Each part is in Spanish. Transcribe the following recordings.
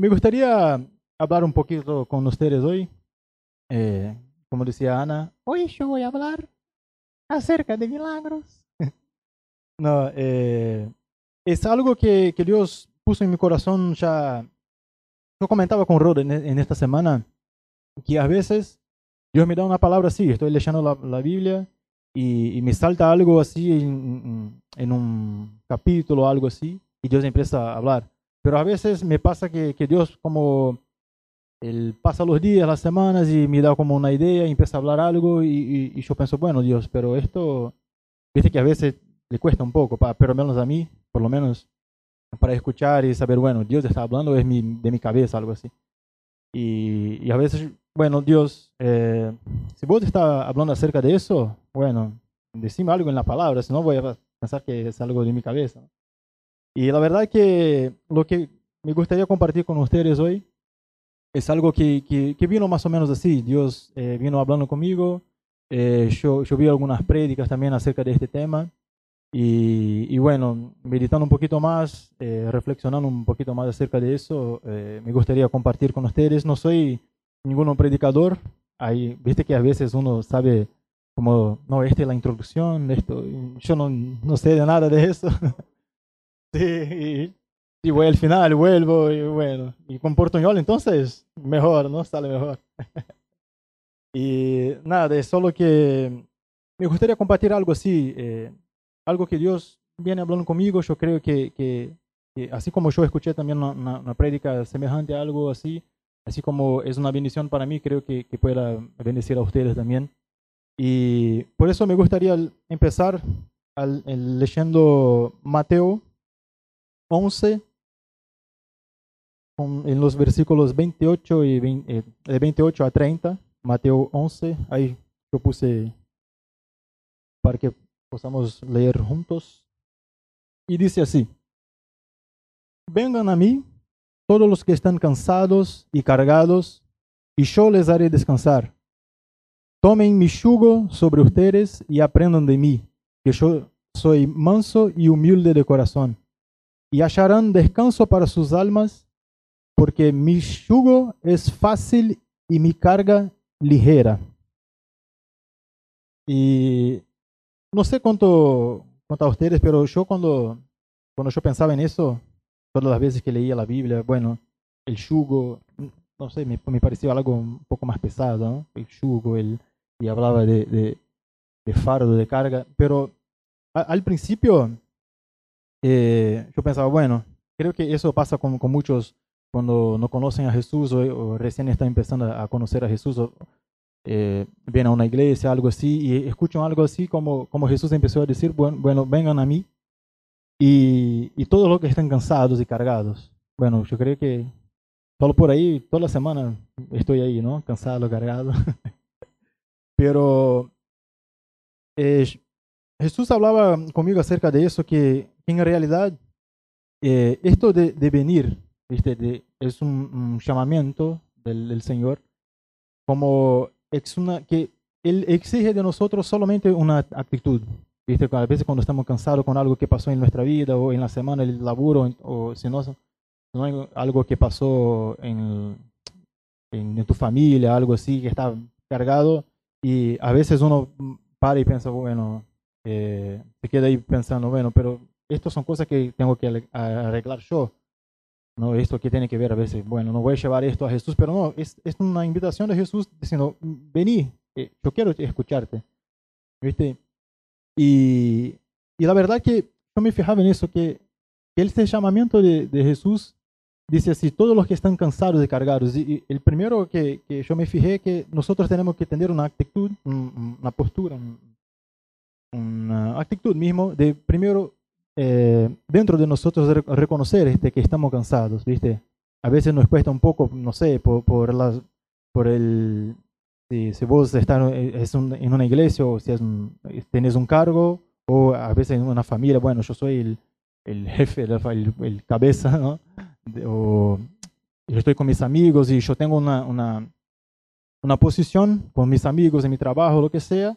me gustaría hablar un poquito con ustedes hoy. Eh, como decía Ana, yo voy a hablar acerca de milagros. no, eh, algo que, que, Dios puso en mi corazón ya. Yo comentaba con Rod en, esta semana que a veces Dios me da una palabra así, estoy leyendo la, la Biblia y, y, me salta algo en, en un capítulo, algo así, y Dios empieza a hablar. Pero a veces me pasa que, que Dios como él pasa los días, las semanas y me da como una idea y empieza a hablar algo y, yo pienso, bueno Dios, pero esto, viste que a veces le cuesta un poco, pero menos a mí, por lo menos para escuchar y saber, bueno, Dios está hablando es mi, de mi cabeza, algo así. Y, y a veces, bueno, Dios, eh, si vos estás hablando acerca de eso, bueno, decime algo en la palabra, si no voy a pensar que es algo de mi cabeza. Y la verdad que lo que me gustaría compartir con ustedes hoy es algo que, que, que vino más o menos así. Dios eh, vino hablando conmigo, eh, yo, yo vi algunas prédicas también acerca de este tema. Y, y bueno, meditando un poquito más, eh, reflexionando un poquito más acerca de eso, eh, me gustaría compartir con ustedes. No soy ningún predicador, ahí, viste que a veces uno sabe como, no, esta es la introducción, esto, yo no, no sé de nada de eso. Sí, y, voy al final, vuelvo y bueno, y con portuñol entonces mejor, ¿no? Sale mejor. y nada, es solo que me gustaría compartir algo así, eh, algo que Dios viene hablando conmigo, yo creo que, que, que así como yo escuché también una, una, una, prédica semejante a algo así, así como es una bendición para mí, creo que, que pueda bendecir a ustedes también. Y por eso me gustaría empezar al, leyendo Mateo 11, en los versículos 28 y 20, eh, de 28 a 30, Mateo 11, ahí yo puse para que podamos leer juntos. Y dice así, vengan a mí todos los que están cansados y cargados, y yo les haré descansar. Tomen mi yugo sobre ustedes y aprendan de mí, que yo soy manso y humilde de corazón y hallarán descanso para sus almas, porque mi yugo es fácil y mi carga ligera. Y no sé cuánto, cuánto a ustedes, pero yo cuando, cuando yo pensaba en eso, todas las veces que leía la Biblia, bueno, el yugo, no sé, me, me parecía algo un poco más pesado. El yugo, el, y hablaba de, de, fardo, de carga, pero al principio eh, yo pensaba, bueno, creo que eso pasa con, con muchos cuando no conocen a Jesús o, o recién están empezando a conocer a Jesús o eh, vienen a una iglesia, algo así, y escuchan algo así como, como Jesús empezó a decir, bueno, bueno vengan a mí y, y todos los que están cansados y cargados. Bueno, yo creo que solo por ahí, toda la semana estoy ahí, ¿no? Cansado, cargado. Pero eh, Jesús hablaba conmigo acerca de eso, que en realidad eh, esto de, de venir ¿viste? De, es un, un llamamiento del, del, Señor, como es una, que Él exige de nosotros solamente una actitud. ¿viste? A veces cuando estamos cansados con algo que pasó en nuestra vida o en la semana del laburo, o si no, no algo que pasó en, en, en tu familia, algo así que está cargado, y a veces uno para y piensa, bueno, eh, se queda ahí pensando, bueno, pero estas son cosas que tengo que arreglar yo. ¿no? Esto que tiene que ver a veces, bueno, no voy a llevar esto a Jesús, pero no, es, es una invitación de Jesús diciendo, vení, eh, yo quiero escucharte. ¿Viste? Y, y la verdad que yo me fijaba en eso, que, que este llamamiento de, de Jesús dice así, todos los que están cansados y cargados. Y, y el primero que, que, yo me fijé que nosotros tenemos que tener una actitud, una postura, una actitud mismo de primero eh, dentro de nosotros reconocer este, que estamos cansados, ¿viste? A veces nos cuesta un poco, no sé, por, por, las, por el... Si, si vos estás es un, en una iglesia o si es un, tenés un cargo o a veces en una familia, bueno, yo soy el, el jefe, el, el, el, cabeza, ¿no? O yo estoy con mis amigos y yo tengo una, una, una posición con mis amigos en mi trabajo, lo que sea,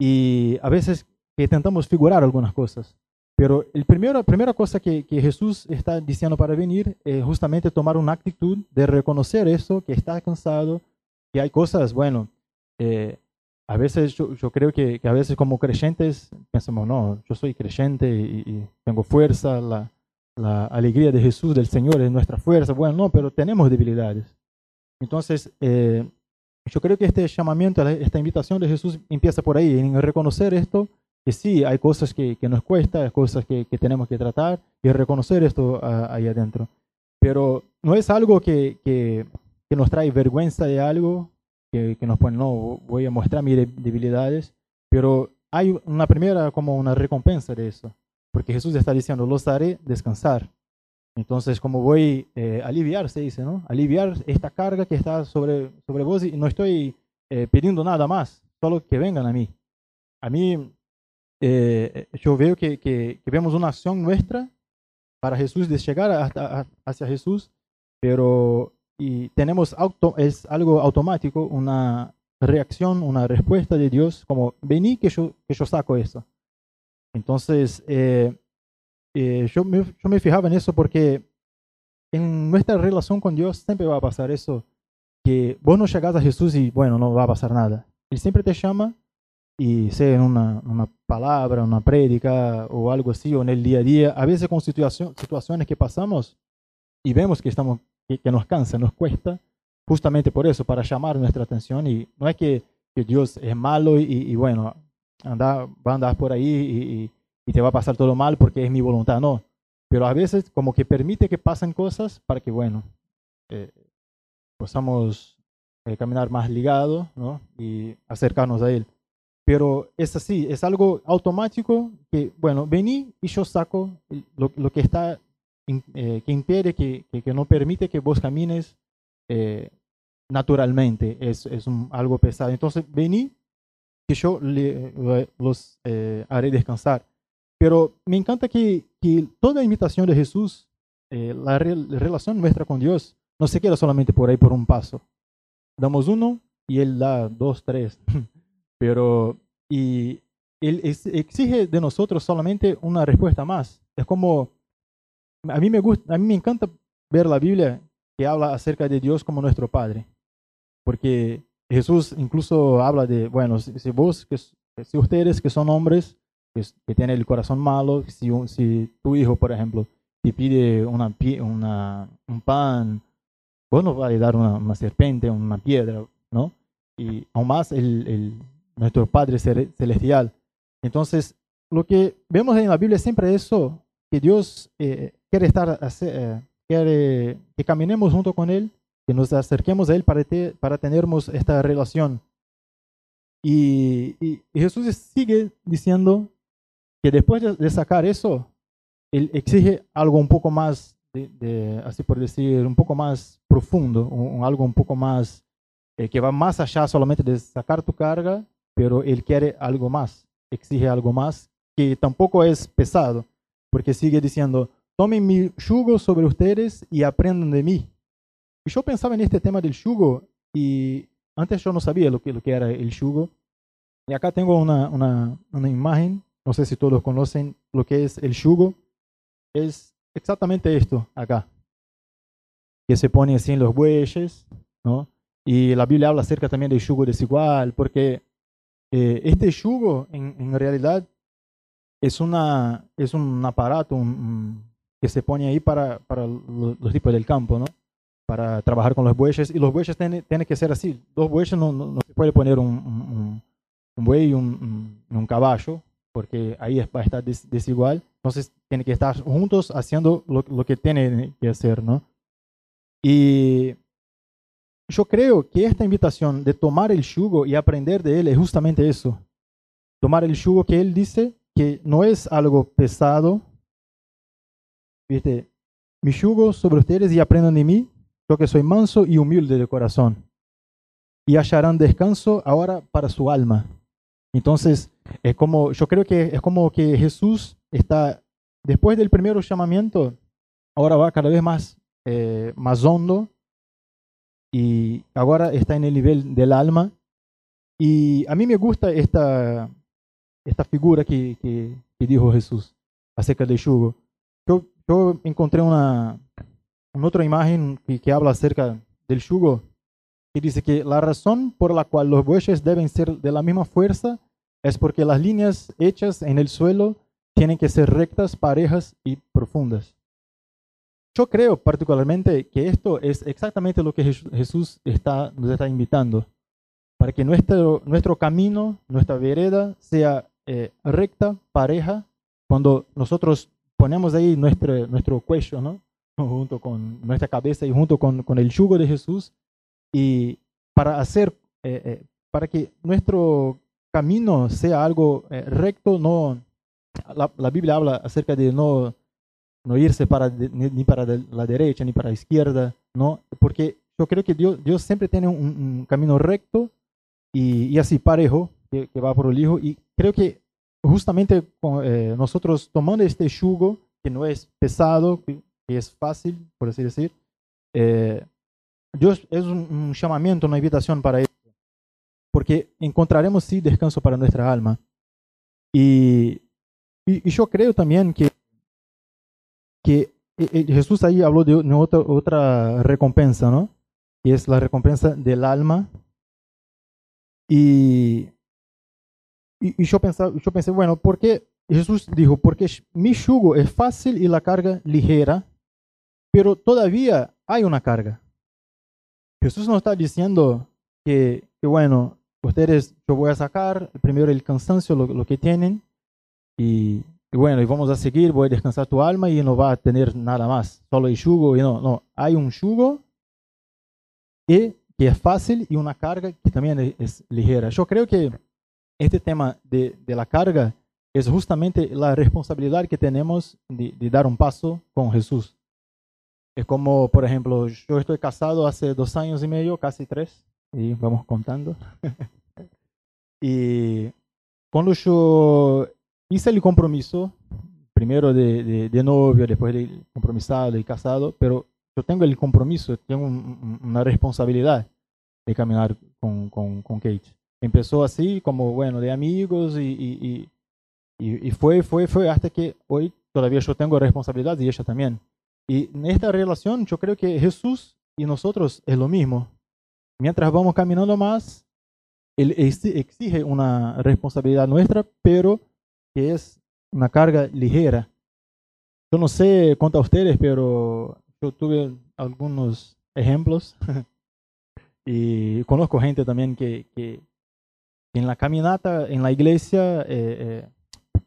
y a veces que figurar algunas cosas. Pero el primero, la primera cosa que, que, Jesús está diciendo para venir es justamente tomar una actitud de reconocer eso, que está cansado, que hay cosas, bueno, eh, a veces yo, yo creo que, que, a veces como creyentes pensamos, no, yo soy creyente y, y tengo fuerza, la, la, alegría de Jesús, del Señor es nuestra fuerza. Bueno, no, pero tenemos debilidades. Entonces, eh, yo creo que este llamamiento, esta invitación de Jesús empieza por ahí, en reconocer esto que sí, hay cosas que, que nos cuesta, hay cosas que, que, tenemos que tratar y reconocer esto ahí adentro. Pero no es algo que, que, nos trae vergüenza de algo, que, nos pone, no, voy a mostrar mis debilidades, pero hay una primera como una recompensa de eso, porque Jesús está diciendo, los haré descansar. Entonces, como voy a eh, aliviar, se dice, ¿no? Aliviar esta carga que está sobre, sobre vos y no estoy eh, pidiendo nada más, solo que vengan a mí. A mí eh, yo veo que, que, que, vemos una acción nuestra para Jesús, de llegar hasta, hacia Jesús, pero y tenemos auto, es algo automático, una reacción, una respuesta de Dios, como vení que yo, que yo saco eso. Entonces, eh, eh, yo, me, yo me fijaba en eso porque en nuestra relación con Dios siempre va a pasar eso, que vos no llegas a Jesús y bueno, no va a pasar nada. Él siempre te llama y sea en una, una palabra, una prédica o algo así, o en el día a día, a veces con situación, situaciones que pasamos y vemos que, estamos, que, que, nos cansa, nos cuesta, justamente por eso, para llamar nuestra atención. Y no es que, que Dios es malo y, y, bueno, anda, va a andar por ahí y, y, te va a pasar todo mal porque es mi voluntad, no. Pero a veces como que permite que pasen cosas para que, bueno, eh, podamos eh, caminar más ligados ¿no? y acercarnos a Él pero es así, es algo automático que, bueno, vení y yo saco lo, lo que está, eh, que impide, que, que, que, no permite que vos camines eh, naturalmente, es, es un, algo pesado. Entonces, vení que yo le, los eh, haré descansar. Pero me encanta que, que toda invitación de Jesús, eh, la, re, la relación nuestra con Dios, no se queda solamente por ahí por un paso. Damos uno y Él da dos, tres. Pero, y él exige de nosotros solamente una respuesta más. Es como, a mí me gusta, a mí me encanta ver la Biblia que habla acerca de Dios como nuestro Padre. Porque Jesús incluso habla de, bueno, si, vos, que, si ustedes que son hombres, que, que tienen el corazón malo, si, si tu hijo, por ejemplo, te pide una, una, un pan, vos no vas a dar una, una serpiente, una piedra, ¿no? Y aún más el, el nuestro Padre Celestial. Entonces, lo que vemos en la Biblia es siempre eso, que Dios eh, quiere estar, eh, quiere que caminemos junto con Él, que nos acerquemos a Él para, te, para tener esta relación. Y, y, Jesús sigue diciendo que después de, de, sacar eso, Él exige algo un poco más, de, de, así por decir, un poco más profundo, un, algo un poco más, eh, que va más allá solamente de sacar tu carga pero él quiere algo más, exige algo más, que tampoco es pesado, porque sigue diciendo, tomen mi yugo sobre ustedes y aprendan de mí. Y yo pensaba en este tema del yugo y antes yo no sabía lo que, lo que era el yugo. Y acá tengo una, una, una imagen, no sé si todos conocen lo que es el yugo. Es exactamente esto acá, que se pone así en los bueyes, ¿no? Y la Biblia habla acerca también del yugo desigual, porque eh, este yugo, en, realidad, es, una, es un aparato que se pone ahí para, para los, tipos del campo, ¿no? Para trabajar con los bueyes. Y los bueyes tienen, tienen que ser así. Dos bueyes no, no, se puede poner un, un, un buey y un, un, caballo, porque ahí va a estar des, desigual. Entonces, tienen que estar juntos haciendo lo, que tienen que hacer, ¿no? Y yo creo que esta invitación de tomar el yugo y aprender de él es justamente eso. Tomar el yugo que él dice que no es algo pesado. ¿Viste? Mi yugo sobre ustedes y aprendan de mí, yo que soy manso y humilde de corazón. Y hallarán descanso ahora para su alma. Entonces, es como, yo creo que es como que Jesús está, después del primer llamamiento, ahora va cada vez más, eh, más hondo y ahora está en el nivel del alma. Y a mí me gusta esta, esta figura que, que, dijo Jesús acerca del yugo. Yo, yo encontré una, una otra imagen que, que habla acerca del yugo, que dice que la razón por la cual los bueyes deben ser de la misma fuerza es porque las líneas hechas en el suelo tienen que ser rectas, parejas y profundas. Yo creo particularmente que esto es exactamente lo que Jesús está, nos está invitando, para que nuestro, nuestro camino, nuestra vereda sea eh, recta, pareja, cuando nosotros ponemos ahí nuestro, nuestro cuello, ¿no? junto con nuestra cabeza y junto con, con el yugo de Jesús, y para hacer, eh, eh, para que nuestro camino sea algo recto, no, la, la, Biblia habla acerca de no, no irse para ni, para la derecha ni para la izquierda, ¿no? Porque yo creo que Dios, Dios siempre tiene un, un camino recto y, y, así parejo que, que, va por el Hijo. Y creo que justamente eh, nosotros tomando este yugo, que no es pesado, que, que es fácil, por así decir, eh, Dios es un, llamamiento, una invitación para eso. Porque encontraremos sí descanso para nuestra alma. Y yo creo también que, que eh, eh, Jesús ahí habló de otra, otra recompensa, ¿no? Y es la recompensa del alma. Y, y, y yo, pensaba, yo pensé, bueno, ¿por qué? Jesús dijo, porque mi yugo es fácil y la carga ligera, pero todavía hay una carga. Jesús no está diciendo que, que bueno, ustedes, yo voy a sacar primero el cansancio, lo, que tienen, y, y, bueno, y vamos a seguir, voy a descansar tu alma y no va a tener nada más, solo el yugo. Y no, no, hay un yugo y, que es fácil y una carga que también es, ligera. Yo creo que este tema de, la carga es justamente la responsabilidad que tenemos de dar un paso con Jesús. Es como, por ejemplo, yo estoy casado hace dos años y medio, casi tres, y vamos contando. y cuando yo hice el compromiso, primero de, de, de, novio, después de compromisado y casado, pero yo tengo el compromiso, tengo un, una responsabilidad de caminar con, con, con, Kate. Empezó así, como, bueno, de amigos y, y, y, y, fue, fue, fue hasta que hoy todavía yo tengo responsabilidad y ella también. Y en esta relación yo creo que Jesús y nosotros es lo mismo. Mientras vamos caminando más, Él exige una responsabilidad nuestra, pero que es una carga ligera. Yo no sé cuánto a ustedes, pero yo tuve algunos ejemplos y conozco gente también que, que, en la caminata, en la iglesia, eh, eh,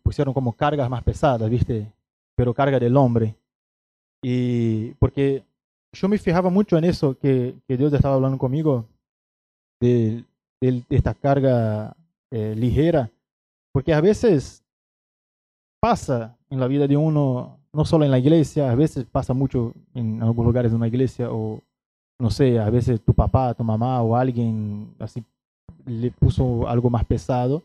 pusieron como cargas más pesadas, ¿viste? Pero carga del hombre. Y porque yo me fijaba mucho en eso que, que Dios estaba hablando conmigo, de, de, esta carga eh, ligera, porque a veces pasa en la vida de uno, no solo en la iglesia, a veces pasa mucho en algunos lugares de una iglesia o no sé, a veces tu papá, tu mamá o alguien así le puso algo más pesado.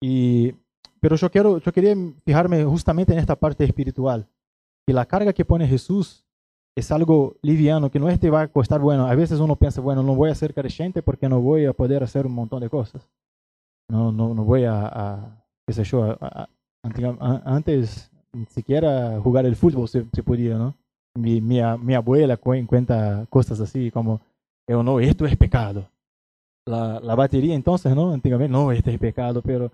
Y, pero yo, quiero, yo quería fijarme justamente en esta parte espiritual, que la carga que pone Jesús es algo liviano, que no te va a costar, bueno, a veces uno piensa, bueno, no voy a ser creyente porque no voy a poder hacer un montón de cosas. No, no, no voy a, a qué sé yo, a, antes ni siquiera jugar el fútbol se, se podía, ¿no? Mi, mi, mi, abuela cuenta cosas así como, yo no, esto es pecado. La, la batería entonces, ¿no? Antiguamente, no, esto es pecado, pero...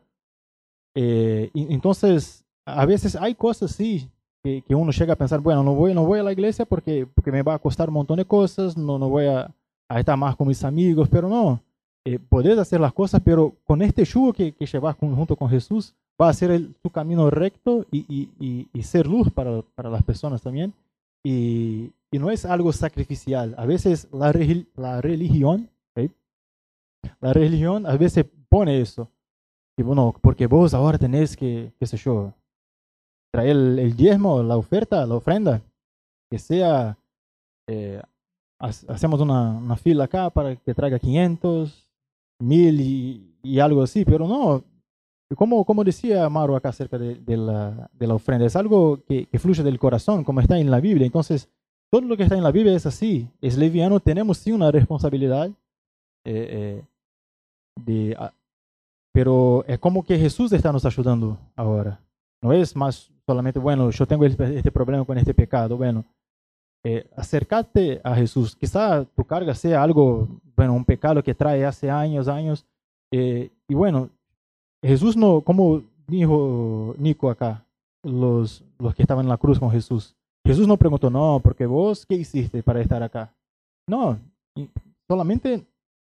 Eh, entonces, a veces hay cosas sí que, que, uno llega a pensar, bueno, no voy, no voy a la iglesia porque, porque me va a costar un montón de cosas, no, no voy a, a estar más con mis amigos, pero no, eh, podés hacer las cosas, pero con este yugo que, que llevas junto con Jesús, va a ser tu camino recto y, y, y, ser luz para, para, las personas también. Y, no es algo sacrificial. A veces la, la religión, ¿okay? la religión a veces pone eso. Y bueno, porque vos ahora tenés que, qué sé yo, traer el, el diezmo, la oferta, la ofrenda, que sea, eh, hacemos una, una, fila acá para que traiga 500, 1000 y, y algo así, pero no, como, como decía Maru acá acerca de, de, la, de la, ofrenda, es algo que, que, fluye del corazón, como está en la Biblia. Entonces, todo lo que está en la Biblia es así, es leviano, tenemos sí una responsabilidad, eh, eh, de, pero es como que Jesús está nos ayudando ahora. No es más solamente, bueno, yo tengo este, este problema con este pecado. Bueno, eh, acercarte a Jesús. Quizá tu carga sea algo, bueno, un pecado que trae hace años, años. Eh, y bueno, Jesús no, como dijo Nico acá, los, los que estaban en la cruz con Jesús. Jesús no preguntó, no, porque vos, ¿qué hiciste para estar acá? No, solamente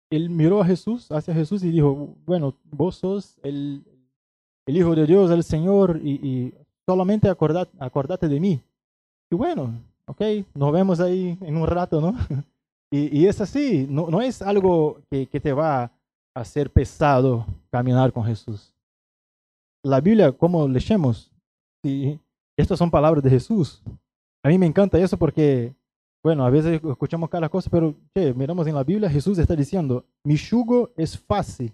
él miró a Jesús, hacia Jesús y dijo, bueno, vos sos el, el Hijo de Dios, el Señor, y solamente acordate, acordate de mí. Y bueno, ok, nos vemos ahí en un rato, ¿no? Y, y es así, no, no es algo que, que, te va a hacer pesado caminar con Jesús. La Biblia, como leemos, y estas son palabras de Jesús. A mí me encanta eso porque, bueno, a veces escuchamos cada cosa, pero che, miramos en la Biblia, Jesús está diciendo, mi yugo es fácil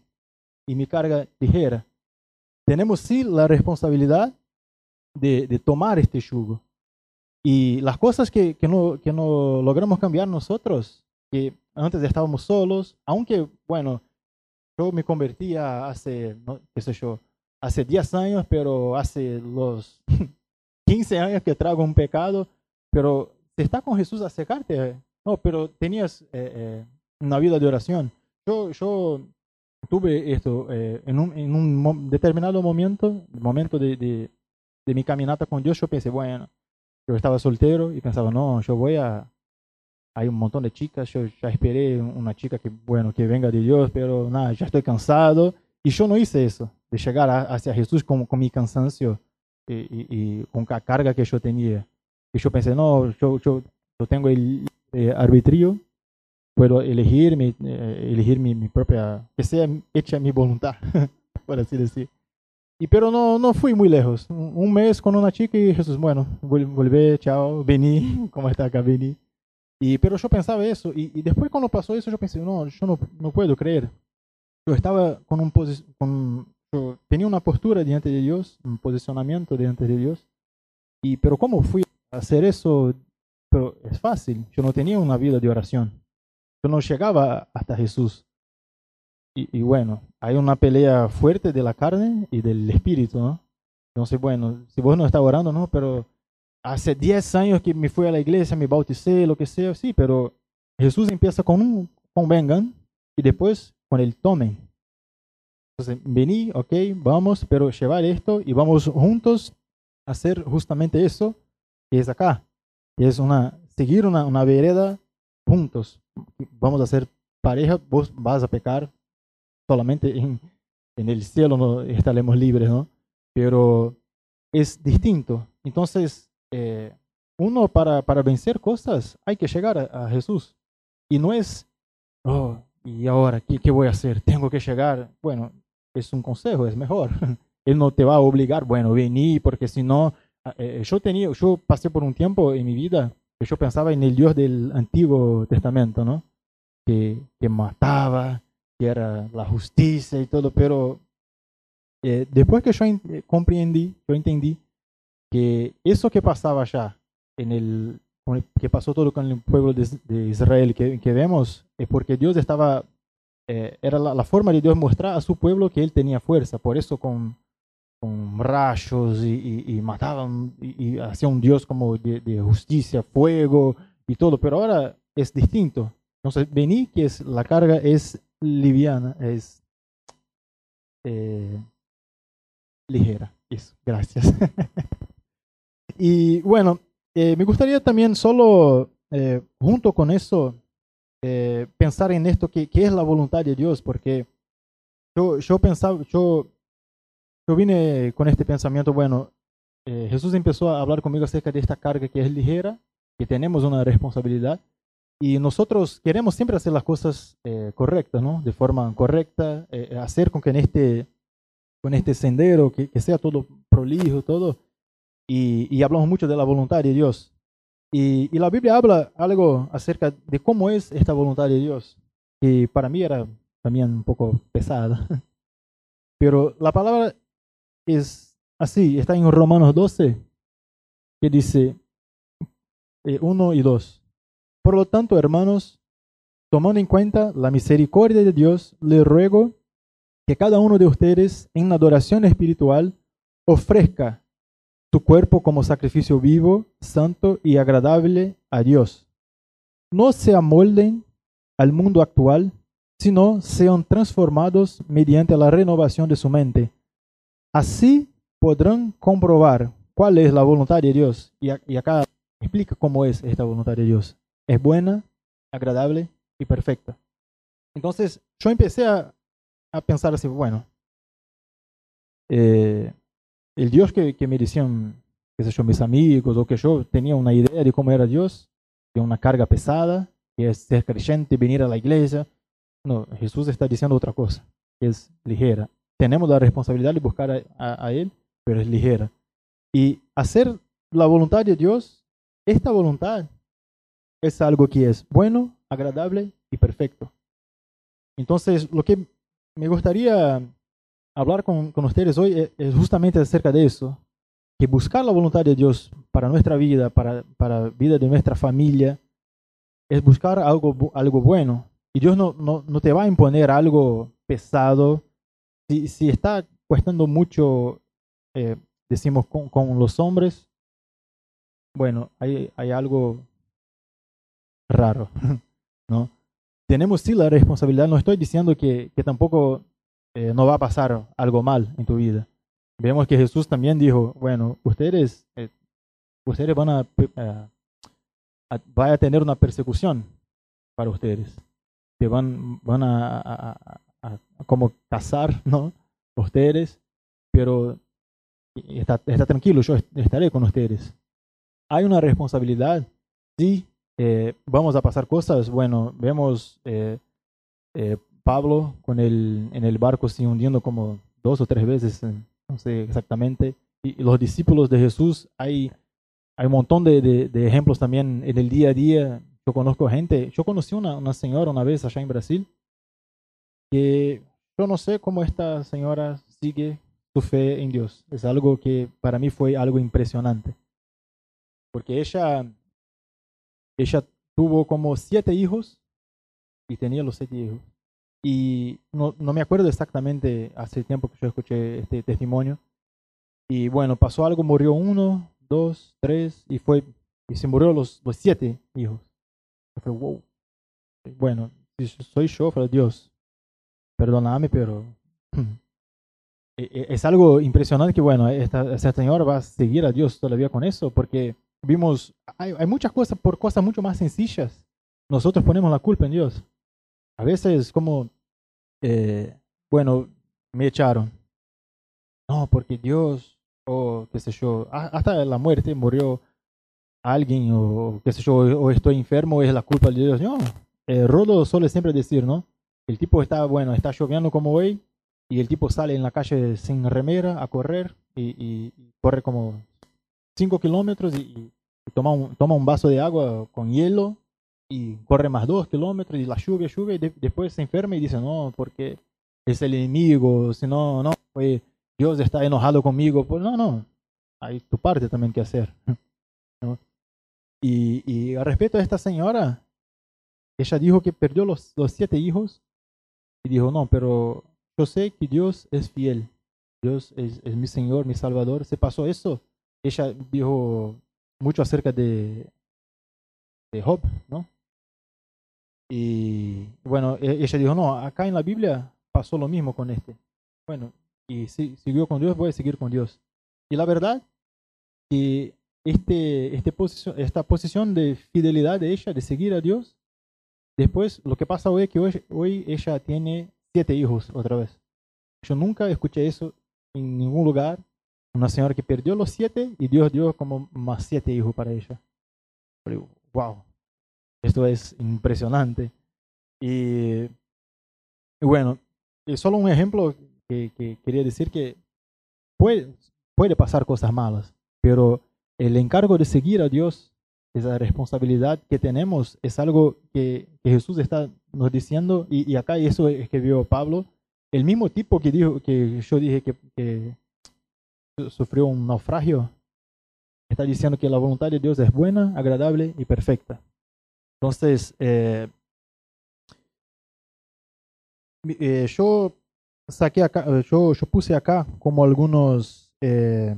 y mi carga ligera. Tenemos sí la responsabilidad de, tomar este yugo. Y las cosas que, que, no, que no logramos cambiar nosotros, que antes estábamos solos, aunque, bueno, yo me convertía hace, no, qué sé yo, hace 10 años, pero hace los 15 años que trago un pecado, pero si está con Jesús, acercarte. No, pero tenías eh, eh, una vida de oración. Yo, yo tuve esto eh, en, un, en un determinado momento, momento de, de mi caminata con Dios, yo pensé, bueno, yo estaba soltero y pensaba, no, yo voy a... Hay un montón de chicas, yo ya esperé una chica que, bueno, que venga de Dios, pero nada, ya estoy cansado. Y yo no hice eso, de llegar a, hacia Jesús con, con mi cansancio y, con la carga que yo tenía. Y yo pensé, no, yo, yo, yo tengo el eh, arbitrio, puedo elegir, mi, eh, elegir mi, mi, propia, que sea hecha mi voluntad, por así decir. Y pero no, no fui muy lejos. Un mes con una chica y Jesús, bueno, volví, chao, vení, ¿cómo está acá? Vení. Y, pero yo pensaba eso. Y, y, después cuando pasó eso, yo pensé, no, yo no, no puedo creer. Yo estaba con un yo tenía una postura delante de Dios, un posicionamiento delante de Dios. Y, pero ¿cómo fui a hacer eso? Pero es fácil. Yo no tenía una vida de oración. Yo no llegaba hasta Jesús. Y, bueno, hay una pelea fuerte de la carne y del espíritu, ¿no? Entonces, bueno, si vos no estás orando, ¿no? Pero hace 10 años que me fui a la iglesia, me bauticé, lo que sea, sí, pero Jesús empieza con un con vengan y después con el tomen. Entonces, vení, ok, vamos, pero llevar esto y vamos juntos a hacer justamente eso que es acá. Que es una, seguir una, una vereda juntos. Vamos a ser pareja, vos vas a pecar, solamente en, el cielo no estaremos libres, ¿no? Pero es distinto. Entonces, eh, uno para, para vencer cosas hay que llegar a, Jesús. Y no es, oh, ¿y ahora qué, qué voy a hacer? Tengo que llegar. Bueno, es un consejo, es mejor. Él no te va a obligar, bueno, vení, porque si no, ah, eh, yo tenía, yo pasé por un tiempo en mi vida que yo pensaba en el Dios del Antiguo Testamento, ¿no? Que, que mataba, que era la justicia y todo, pero eh, después que yo eh, comprendí, yo entendí que eso que pasaba allá, en el, que pasó todo con el pueblo de, de Israel, que, que, vemos, es porque Dios estaba, eh, era la, la, forma de Dios mostrar a su pueblo que él tenía fuerza, por eso con, con rayos y, y, y mataban y, y un Dios como de, de justicia, fuego y todo, pero ahora es distinto. Entonces, vení, que es la carga es liviana, es eh, ligera. Eso, gracias. y bueno, eh, me gustaría también solo, eh, junto con eso, eh, pensar en esto que, que, es la voluntad de Dios, porque yo, yo pensaba, yo, yo vine con este pensamiento, bueno, Jesús empezó a hablar conmigo acerca de esta carga que es ligera, que tenemos una responsabilidad, y nosotros queremos siempre hacer las cosas eh, correctas, ¿no? De forma correcta, eh, hacer con que en este, con este sendero, que, que sea todo prolijo, todo. Y, y, hablamos mucho de la voluntad de Dios. Y, y, la Biblia habla algo acerca de cómo es esta voluntad de Dios, que para mí era también un poco pesada. Pero la palabra es así, está en Romanos 12, que dice 1 eh, y 2. Por lo tanto, hermanos, tomando en cuenta la misericordia de Dios, le ruego que cada uno de ustedes en adoración espiritual ofrezca tu cuerpo como sacrificio vivo, santo y agradable a Dios. No se amolden al mundo actual, sino sean transformados mediante la renovación de su mente. Así podrán comprobar cuál es la voluntad de Dios. Y, acá explica cómo es esta voluntad de Dios. Es buena, agradable y perfecta. Entonces yo empecé a, pensar así, bueno, eh, el Dios que, me decían, que sé yo, mis amigos, o que yo tenía una idea de cómo era Dios, de una carga pesada, que es ser creyente, venir a la iglesia. No, Jesús está diciendo otra cosa, que es ligera. Tenemos la responsabilidad de buscar a Él, pero es ligera. Y hacer la voluntad de Dios, esta voluntad es algo que es bueno, agradable y perfecto. Entonces, lo que me gustaría hablar con, ustedes hoy es, justamente acerca de eso, que buscar la voluntad de Dios para nuestra vida, para, la vida de nuestra familia, es buscar algo, algo bueno. Y Dios no, no, te va a imponer algo pesado. Si, si está cuestando mucho eh, decimos con, los hombres, bueno, hay, hay algo raro, ¿no? Tenemos sí la responsabilidad, no estoy diciendo que, que tampoco eh, no va a pasar algo mal en tu vida. Vemos que Jesús también dijo, bueno, ustedes, eh, ustedes van a, eh, a, tener una persecución para ustedes. Que van, van a, a, como casar, ¿no? Ustedes, pero está, está tranquilo, yo estaré con ustedes. Hay una responsabilidad, sí, eh, vamos a pasar cosas. Bueno, vemos eh, eh, Pablo con el, en el barco se hundiendo como dos o tres veces, no sé exactamente. Y, los discípulos de Jesús, hay, hay un montón de, de, ejemplos también en el día a día. Yo conozco gente, yo conocí una, una señora una vez allá en Brasil, que yo no sé cómo esta señora sigue fe en Dios. Es algo que para mí fue algo impresionante. Porque ella, ella tuvo como siete hijos y tenía los siete hijos. Y no, no me acuerdo exactamente hace tiempo que yo escuché este testimonio. Y bueno, pasó algo, murió uno, dos, tres, y fue, y se murió los, siete hijos. fue, wow. Bueno, soy yo, pero Dios, perdóname, pero E, e, es algo impresionante que, bueno, esta, esta señora va a seguir a Dios todavía con eso, porque vimos, hay, hay muchas cosas, por cosas mucho más sencillas, nosotros ponemos la culpa en Dios. A veces como, eh, bueno, me echaron. No, porque Dios, o qué sé yo, hasta la muerte murió alguien, o qué sé yo, o estoy enfermo, es la culpa de Dios. No, eh, Rodo suele siempre decir, ¿no? El tipo está, bueno, está lloviendo como hoy, y el tipo sale en la calle sin remera a correr y, corre como 5 kilómetros y, toma, un, toma un vaso de agua con hielo y corre más 2 kilómetros y la lluvia, lluvia y después se enferma y dice, no, porque es el enemigo, si no, no, Dios está enojado conmigo. Pues no, no, hay tu parte también que hacer. Y, y al respecto a esta señora, ella dijo que perdió los, los siete hijos y dijo, no, pero yo sé que Dios es fiel. Dios es, mi Señor, mi Salvador. Se pasó eso. Ella dijo mucho acerca de, de Job, ¿no? Y bueno, e, ella dijo, no, acá en la Biblia pasó lo mismo con este. Bueno, y si, siguió con Dios, voy a seguir con Dios. Y la verdad que este, este esta posición de fidelidad de ella, de seguir a Dios, después lo que pasa hoy es que hoy ella tiene siete hijos otra vez. Yo nunca escuché eso en ningún lugar. Una señora que perdió los siete y Dios dio como más siete hijos para ella. wow, esto es impresionante. Y, bueno, es solo un ejemplo que, que, quería decir que puede, puede pasar cosas malas, pero el encargo de seguir a Dios esa responsabilidad que tenemos es algo que, Jesús está nos diciendo, y, acá eso es que vio Pablo, el mismo tipo que dijo que yo dije que, sufrió un naufragio, está diciendo que la voluntad de Dios es buena, agradable y perfecta. Entonces, eh, eh, yo saqué acá, yo, yo puse acá como algunos eh,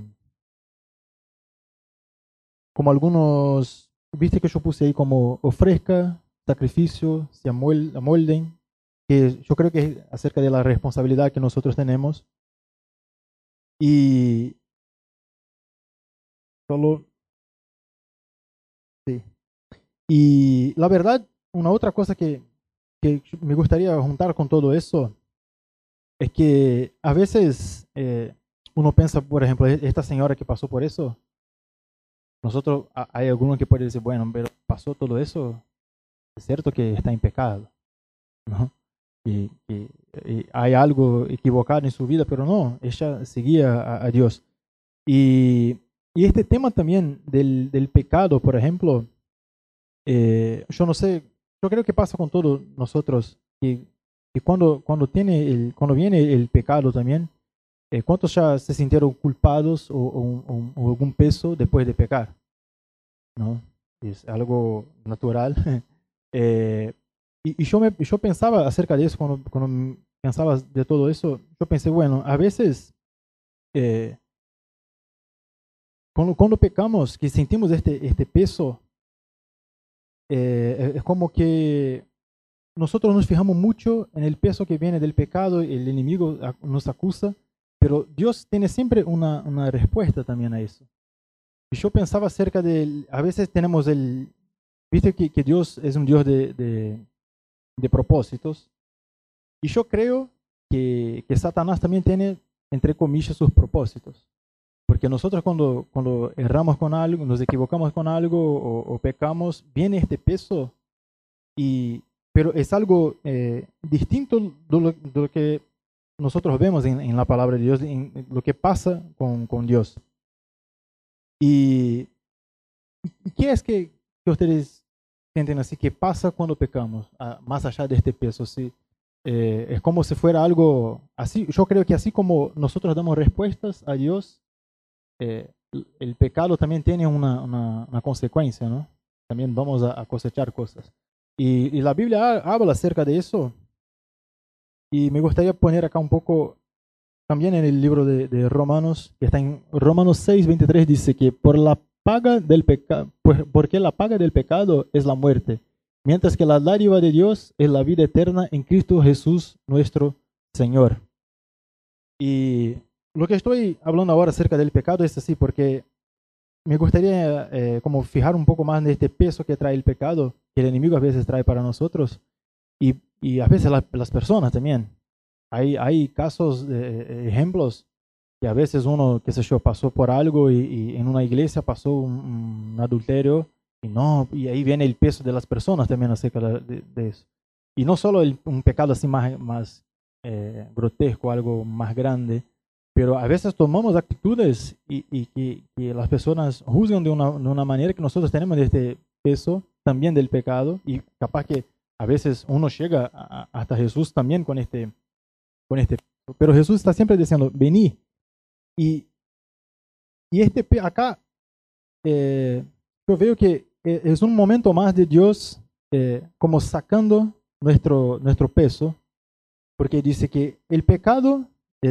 como algunos, viste que yo puse ahí como ofrezca, sacrificio, se amolden, que yo creo que es acerca de la responsabilidad que nosotros tenemos. Y solo, sí. Y la verdad, una otra cosa que, me gustaría juntar con todo eso es que a veces eh, uno piensa, por ejemplo, e-, esta señora que pasó por eso, nosotros, hay algunos que pueden decir, bueno, pero pasó todo eso, es cierto que está en pecado, ¿no? Y, hay algo equivocado en su vida, pero no, ella seguía a, Dios. Y, este tema también del, pecado, por ejemplo, eh, yo no sé, yo creo que pasa con todos nosotros, que, que cuando, cuando, tiene cuando viene el pecado también, eh, ¿Cuántos ya se sintieron culpados o, algún peso después de pecar? ¿No? Es algo natural. eh, y, yo, me, yo pensaba acerca de eso, cuando, cuando pensaba de todo eso, yo pensé, bueno, a veces eh, cuando, cuando, pecamos, que sentimos este, este peso, eh, es como que nosotros nos fijamos mucho en el peso que viene del pecado, el enemigo nos acusa, pero Dios tiene siempre una, una respuesta también a eso. Y yo pensaba acerca de, a veces tenemos el, viste que, que Dios es un Dios de, de, de propósitos. Y yo creo que, que, Satanás también tiene, entre comillas, sus propósitos. Porque nosotros cuando, cuando erramos con algo, nos equivocamos con algo o, pecamos, viene este peso, y, pero es algo eh, distinto de lo, de lo, que nosotros vemos en, la palabra de Dios, en, lo que pasa con, con Dios. Y, qué es que, ustedes sienten así que pasa cuando pecamos, ah, más allá de este peso? Eh, es como si fuera algo así. Yo creo que así como nosotros damos respuestas a Dios, eh, el pecado también tiene una, una, consecuencia, ¿no? También vamos a, cosechar cosas. Y, y, la Biblia habla acerca de eso y me gustaría poner acá un poco, también en el libro de, Romanos, que está en Romanos 6, 23, dice que por la paga del pecado, porque la paga del pecado es la muerte, mientras que la dádiva de Dios es la vida eterna en Cristo Jesús nuestro Señor. Y lo que estoy hablando ahora acerca del pecado es así, porque me gustaría eh, como fijar un poco más en este peso que trae el pecado, que el enemigo a veces trae para nosotros, y y a veces las personas también. Hay, hay casos, de, ejemplos, que a veces uno, qué sé yo, pasó por algo y, en una iglesia pasó un, adulterio y no, y ahí viene el peso de las personas también acerca de, eso. Y no solo un pecado así más, más eh, grotesco, algo más grande, pero a veces tomamos actitudes y, y que, las personas juzgan de una, de una manera que nosotros tenemos este peso también del pecado y capaz que a veces uno llega hasta Jesús también con este, con este, pero Jesús está siempre diciendo, vení. Y, este acá, eh, yo veo que eh, es un momento más de Dios eh, como sacando nuestro, nuestro peso, porque dice que el pecado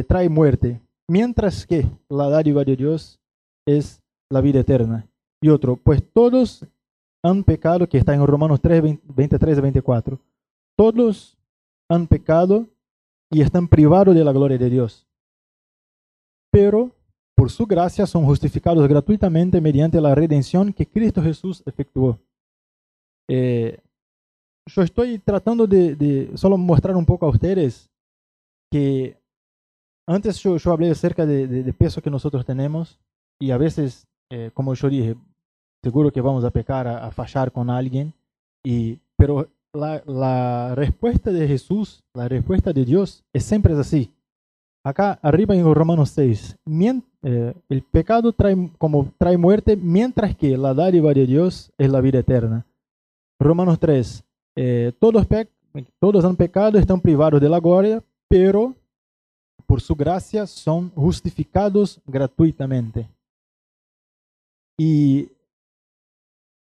trae muerte, mientras que la dádiva de Dios es la vida eterna. Y otro, pues todos han pecado, que está en Romanos 3, 23 y 24. Todos han pecado y están privados de la gloria de Dios. Pero por su gracia son justificados gratuitamente mediante la redención que Cristo Jesús efectuó. Eh, yo estoy tratando de, solo mostrar un poco a ustedes que antes yo, hablé acerca de, peso que nosotros tenemos y a veces, eh, como yo dije, seguro que vamos a pecar, a, fallar con alguien, y, pero la, la, respuesta de Jesús, la respuesta de Dios es siempre así. Acá arriba en Romanos 6, eh, el pecado trae, como trae muerte, mientras que la dádiva de Dios es la vida eterna. Romanos 3, eh, todos, todos han pecado, están privados de la gloria, pero por su gracia son justificados gratuitamente. Y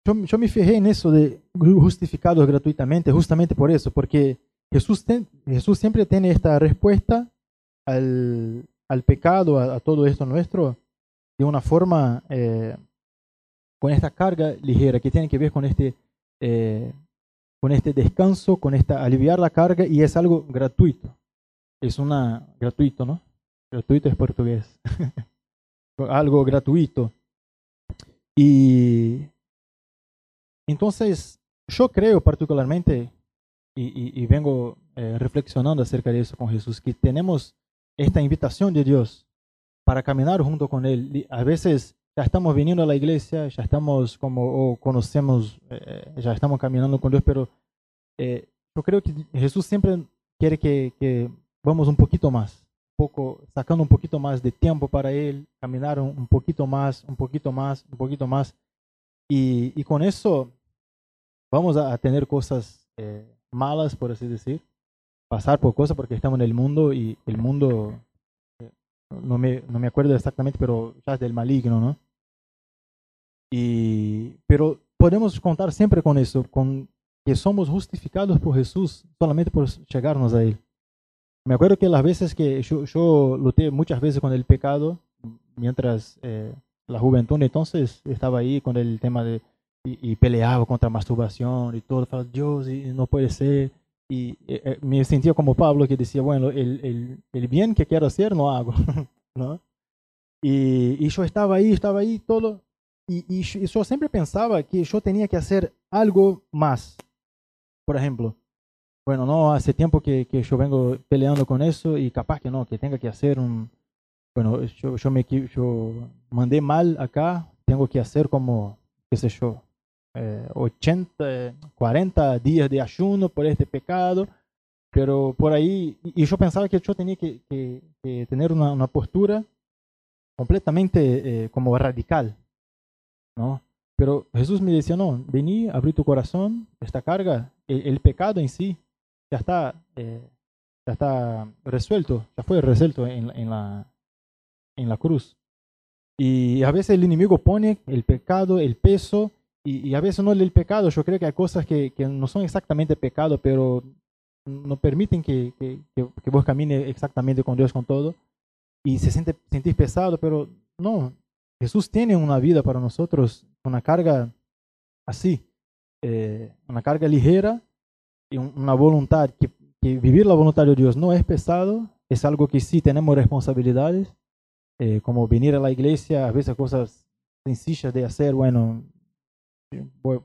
yo, me fijé en eso de justificados gratuitamente, justamente por eso, porque Jesús, Jesús siempre tiene esta respuesta al, al pecado, a, todo esto nuestro, de una forma eh, con esta carga ligera que tiene que ver con este, eh, con este descanso, con esta aliviar la carga y es algo gratuito. Es una gratuito, ¿no? Gratuito es portugués. algo gratuito. Y entonces yo creo particularmente, y, vengo eh, reflexionando acerca de eso con Jesús, que tenemos esta invitación de Dios para caminar junto con Él. A veces ya estamos viniendo a la iglesia, ya estamos como, o conocemos, eh, ya estamos caminando con Dios, pero eh, yo creo que Jesús siempre quiere que, que, vamos un poquito más, poco, sacando un poquito más de tiempo para Él, caminar un, poquito más, un poquito más, un poquito más. Y, y con eso vamos a, tener cosas eh, malas, por así decir, pasar por cosas porque estamos en el mundo y el mundo no me, no me acuerdo exactamente, pero ya es del maligno, ¿no? Y, pero podemos contar siempre con eso, con que somos justificados por Jesús solamente por llegarnos a Él. Me acuerdo que las veces que yo, yo luché muchas veces con el pecado, mientras eh, la juventud entonces estaba ahí con el tema de, y, peleaba contra masturbación y todo, falaba, Dios, y no puede ser. Y eh, eh, me sentía como Pablo que decía, bueno, el, el, el bien que quiero hacer no hago, ¿no? Y, y, yo estaba ahí, estaba ahí todo, y, y, yo siempre pensaba que yo tenía que hacer algo más. Por ejemplo, bueno, no hace tiempo que, que yo vengo peleando con eso y capaz que no, que tenga que hacer un, bueno, yo, yo me yo mandé mal acá, tengo que hacer como, qué sé yo, eh, 80, 40 días de ayuno por este pecado, pero por ahí, y yo pensaba que yo tenía que, que, tener una, una, postura completamente eh, como radical, ¿no? Pero Jesús me decía, no, vení, abrí tu corazón, esta carga, el, pecado en sí ya está, eh, ya está resuelto, ya fue resuelto en, en, la, en la cruz. Y a veces el enemigo pone el pecado, el peso, y, a veces no el pecado, yo creo que hay cosas que, que no son exactamente pecado, pero no permiten que, que, que, vos camines exactamente con Dios con todo. Y se siente sentir pesado, pero no, Jesús tiene una vida para nosotros, una carga así, eh, una carga ligera y una voluntad, que, que, vivir la voluntad de Dios no es pesado, es algo que sí tenemos responsabilidades, eh, como venir a la iglesia, a veces cosas sencillas de hacer, bueno,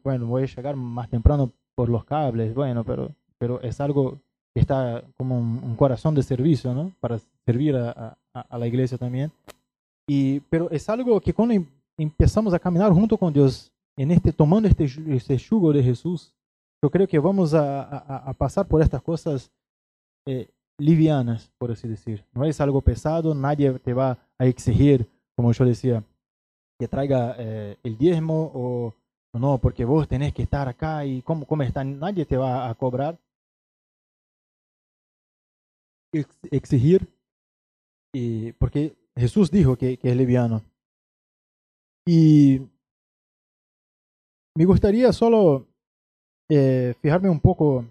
bueno, voy a llegar más temprano por los cables, bueno, pero, pero es algo que está como un, corazón de servicio, ¿no? Para servir a, a, la iglesia también. Y, pero es algo que cuando em, empezamos a caminar junto con Dios, en este, tomando este, este yugo de Jesús, yo creo que vamos a, a pasar por estas cosas eh, livianas, por así decir. No es algo pesado, nadie te va a exigir, como yo decía, que traiga eh, el diezmo o no, porque vos tenés que estar acá y cómo, cómo está, nadie te va a cobrar. exigir, y, porque Jesús dijo que, que es liviano. Y me gustaría solo eh, fijarme un poco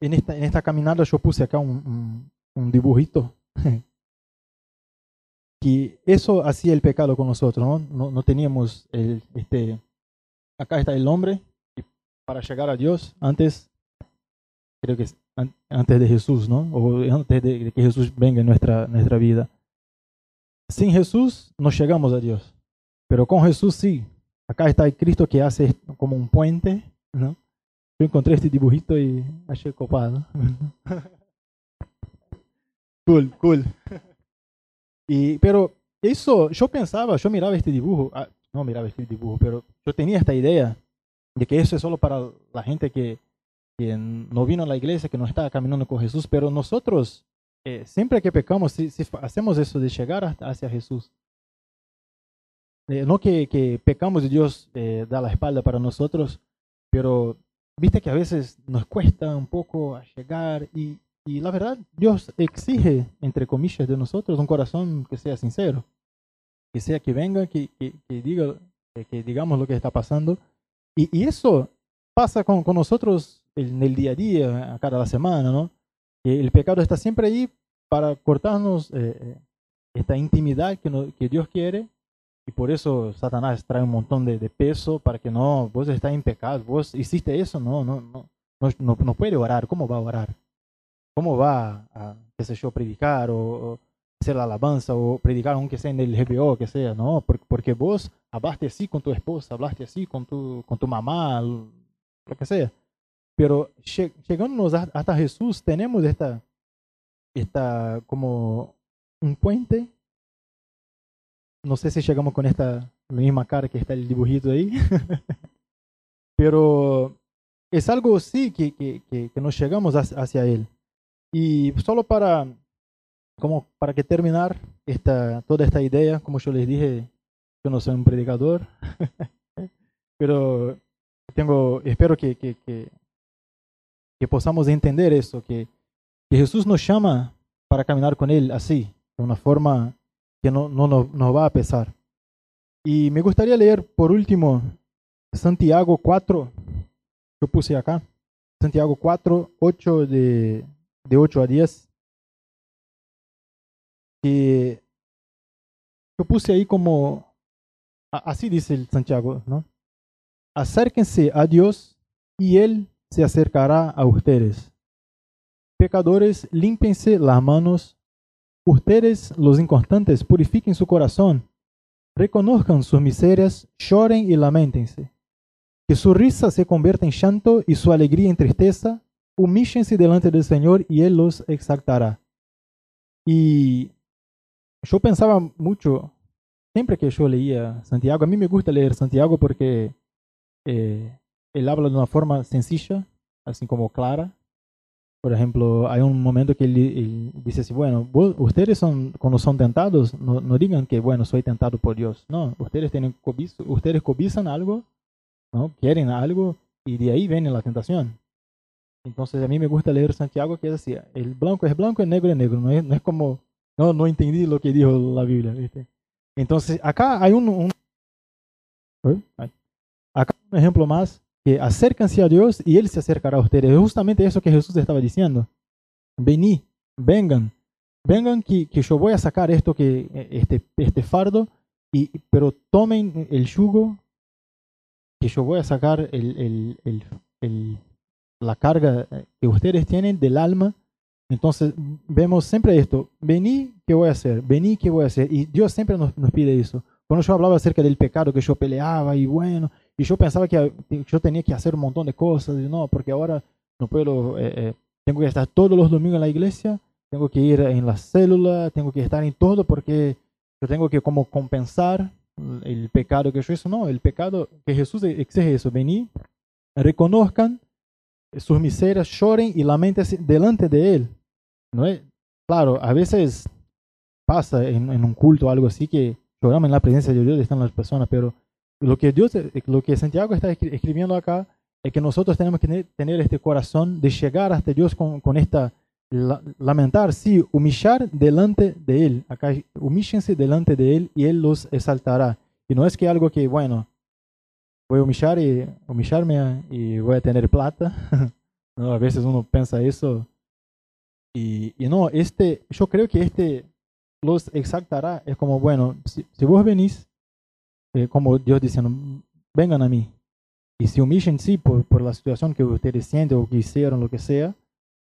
en esta, en esta caminada. Yo puse acá un, dibujito. que eso hacía el pecado con nosotros, ¿no? No, teníamos este, acá está el hombre para llegar a Dios antes, creo que antes de Jesús, ¿no? O antes de que Jesús venga en nuestra, nuestra vida. Sin Jesús no llegamos a Dios, pero con Jesús sí. Acá está el Cristo que hace como un puente, ¿no? Yo encontré este dibujito y achei copado. cool, cool. Y, pero eso, yo pensaba, yo miraba este dibujo, ah, no miraba este dibujo, pero yo tenía esta idea de que eso es solo para la gente que, que no vino a la iglesia, que no está caminando con Jesús, pero nosotros, eh, siempre que pecamos, si, hacemos eso de llegar hacia Jesús, eh, no que, que, pecamos y Dios eh, da la espalda para nosotros, pero viste que a veces nos cuesta un poco llegar y, y la verdad Dios exige, entre comillas, de nosotros un corazón que sea sincero que sea que venga, que, que, diga, que digamos lo que está pasando. Y, y eso pasa con, con, nosotros en el día a día, a cada semana, ¿no? Que el pecado está siempre ahí para cortarnos eh, eh, esta intimidad que, no, que Dios quiere Y por eso Satanás trae un montón de, de peso para que no, vos estás en pecado, vos hiciste eso, no, no, no, no, no puede orar, ¿cómo va a orar? ¿Cómo va a, qué sé yo, predicar o, hacer la alabanza o predicar aunque sea en el que sea, no, porque, vos hablaste así con tu esposa, hablaste así con tu, con tu mamá, lo que sea. Pero llegándonos hasta Jesús, tenemos esta, esta como un puente no sé si llegamos con esta misma cara que está el dibujito ahí. Pero es algo sí que, que, que, nos llegamos hacia él. Y solo para, como para que terminar esta, toda esta idea, como yo les dije, yo no soy un predicador, pero tengo, espero que, que, que, que podamos entender eso, que, que Jesús nos llama para caminar con Él así, de una forma que no, no nos va a pesar. Y me gustaría leer por último Santiago 4, yo puse acá, Santiago 4, 8 de, de 8 a 10, que yo puse ahí como, así dice el Santiago, ¿no? Acérquense a Dios y Él se acercará a ustedes. Pecadores, límpense las manos Ustedes, los inconstantes, purifiquen su corazón, reconozcan sus miserias, lloren y lamentense. Que su risa se convierta en llanto y su alegría en tristeza. Humíllense delante del Señor y Él los exaltará. Y yo pensaba mucho, siempre que yo leía Santiago, a mí me gusta leer Santiago porque eh, él habla de una forma sencilla, así como clara, por ejemplo, hay un momento que él, dice así, bueno, ustedes son, cuando son tentados, no, digan que, bueno, soy tentado por Dios. No, ustedes tienen cobizo, ustedes cobizan algo, ¿no? Quieren algo y de ahí viene la tentación. Entonces a mí me gusta leer Santiago que es así, el blanco es blanco, el negro es negro, no es, no es como, no, no entendí lo que dijo la Biblia, ¿viste? Entonces acá hay un, un acá un ejemplo más acérquense a Dios y Él se acercará a ustedes. Es justamente eso que Jesús estaba diciendo. Vení, vengan, vengan que, que yo voy a sacar esto que, este, este fardo, y, pero tomen el yugo que yo voy a sacar la carga que ustedes tienen del alma. Entonces vemos siempre esto, vení, ¿qué voy a hacer? Vení, ¿qué voy a hacer? Y Dios siempre nos, nos pide eso. Cuando yo hablaba acerca del pecado que yo peleaba y bueno, y yo pensaba que yo tenía que hacer un montón de cosas, y no, porque ahora no puedo, eh, eh, tengo que estar todos los domingos en la iglesia, tengo que ir en la célula, tengo que estar en todo porque yo tengo que como compensar el pecado que yo hice. No, el pecado que Jesús exige eso, venir, reconozcan sus miserias, lloren y lamenten delante de Él. ¿No es? Claro, a veces pasa en, un culto o algo así que lloramos en la presencia de Dios, están las personas, pero lo que Dios, lo que Santiago está escribiendo acá es que nosotros tenemos que tener este corazón de llegar hasta Dios con, con esta lamentar, sí, humillar delante de Él. Acá humíllense delante de Él y Él los exaltará. Y no es que algo que, bueno, voy a humillar y humillarme y voy a tener plata. no, a veces uno piensa eso. Y, y, no, este, yo creo que este los exaltará. Es como, bueno, si, si vos venís eh, como Dios diciendo, vengan a mí. Y se humillen, sí, por, por la situación que ustedes sienten o que hicieron, lo que sea,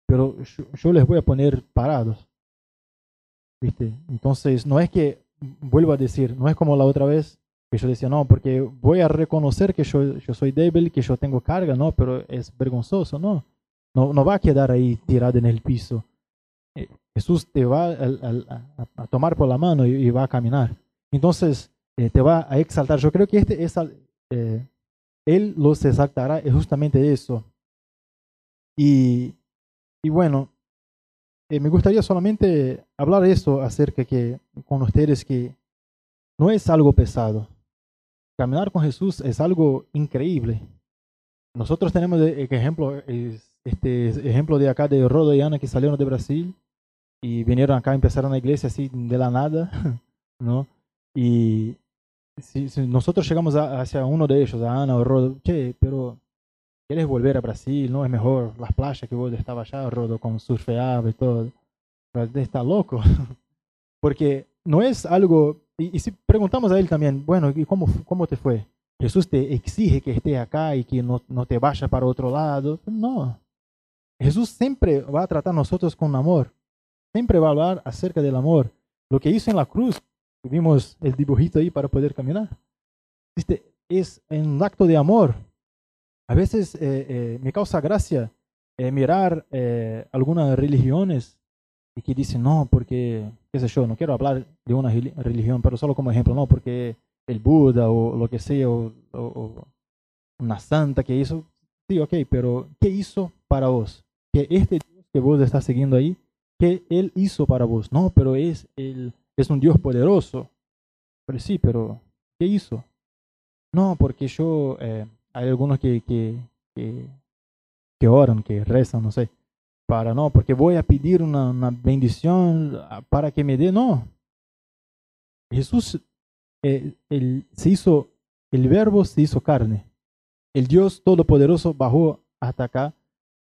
pero yo, les voy a poner parados. ¿Viste? Entonces, no es que, vuelvo a decir, no es como la otra vez que yo decía, no, porque voy a reconocer que yo, yo soy débil, que yo tengo carga, no, pero es vergonzoso, no. No, no va a quedar ahí tirado en el piso. Eh, Jesús te va a, a, tomar por la mano y, y, va a caminar. Entonces, eh, te va a exaltar. Yo creo que este es, eh, Él los exaltará es justamente eso. Y, y bueno, eh, me gustaría solamente hablar eso acerca que con ustedes que no es algo pesado. Caminar con Jesús es algo increíble. Nosotros tenemos de, ejemplo, este ejemplo de acá de Rodo y Ana que salieron de Brasil y vinieron acá, empezaron la iglesia así de la nada, ¿no? Y si, nosotros llegamos hacia uno de ellos, a Ana o Rodo, che, pero ¿quieres volver a Brasil? ¿No es mejor las playas que vos estaba allá, Rodo, con surfeaba y todo? Está loco. Porque no es algo y, si preguntamos a él también, bueno, ¿y cómo, cómo te fue? Jesús te exige que estés acá y que no, no te vayas para otro lado. No. Jesús siempre va a tratar a nosotros con amor. Siempre va a hablar acerca del amor. Lo que hizo en la cruz, vimos el dibujito ahí para poder caminar, este, es un acto de amor. A veces eh, eh, me causa gracia eh, mirar algunas religiones y que dicen, no, porque, qué sé yo, no quiero hablar de una religión, pero solo como ejemplo, no, porque el Buda o lo que sea, o, una santa que hizo, sí, ok, pero ¿qué hizo para vos? Que este Dios que vos estás siguiendo ahí, ¿qué Él hizo para vos? No, pero es, el, es un Dios poderoso. Pero sí, pero ¿qué hizo? No, porque yo, eh, hay algunos que, que, que, que oran, que rezan, no sé para no, porque voy a pedir una, una bendición ah, para que me dé, no. Jesús eh, el, se hizo, el verbo se hizo carne. El Dios Todopoderoso bajó hasta acá.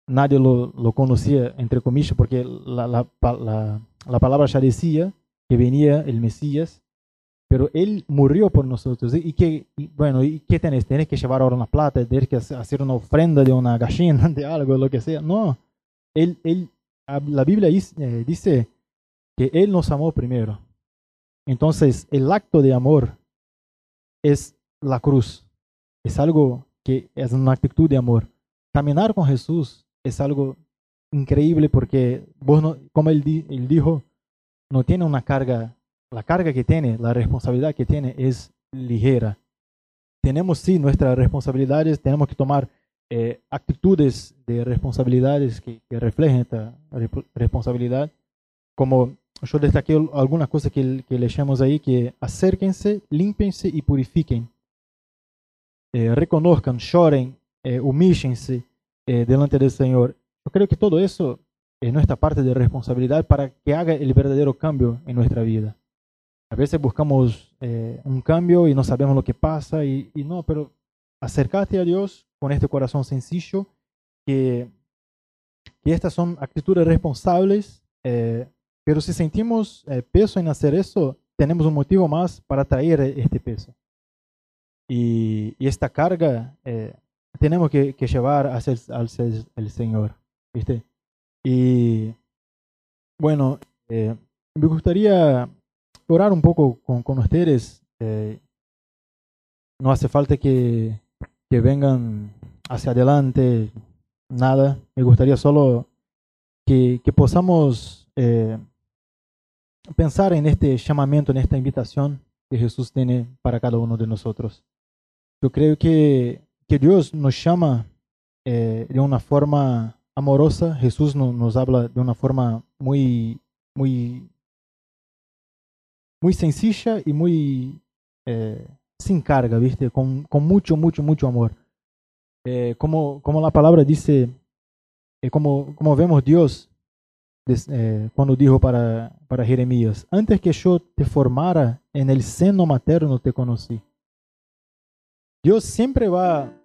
Nadie lo, lo conocía, entre comillas, porque la, la, la, la, palabra ya decía que venía el Mesías, pero Él murió por nosotros. Y que, bueno, ¿y qué tenés? ¿Tienes que llevar ahora una plata? ¿Tienes que hacer una ofrenda de una gallina, de algo, lo que sea? No él, él, la Biblia eh, dice que Él nos amó primero. Entonces, el acto de amor es la cruz. Es algo que es una actitud de amor. Caminar con Jesús es algo increíble porque, como él, dijo, no tiene una carga. La carga que tiene, la responsabilidad que tiene es ligera. Tenemos sí nuestras responsabilidades, tenemos que tomar eh, actitudes de responsabilidades que, reflejen esta responsabilidad, como yo destaqué algunas cosas que, que leemos ahí, que acérquense, límpense y purifiquen. Eh, reconozcan, lloren, eh, eh, delante del Señor. Yo creo que todo eso es nuestra parte de responsabilidad para que haga el verdadero cambio en nuestra vida. A veces buscamos un cambio y no sabemos lo que pasa y, no, pero acércate a Dios con este corazón sencillo, que, estas son actitudes responsables, eh, pero si sentimos eh, peso en hacer eso, tenemos un motivo más para traer este peso. Y, esta carga eh, tenemos que, que, llevar hacia el, el Señor. ¿viste? Y bueno, me gustaría orar un poco con, con ustedes. no hace falta que, que vengan hacia adelante, nada. Me gustaría solo que, que podamos eh, pensar en este llamamiento, en esta invitación que Jesús tiene para cada uno de nosotros. Yo creo que, que Dios nos llama eh, de una forma amorosa. Jesús no, nos habla de una forma muy, muy, muy sencilla y muy eh, sin carga, ¿viste? Con, con mucho, mucho, mucho amor. Eh, como, como la palabra dice, eh, como, como vemos Dios eh, cuando dijo para, para Jeremías, antes que yo te formara en el seno materno te conocí. Dios siempre va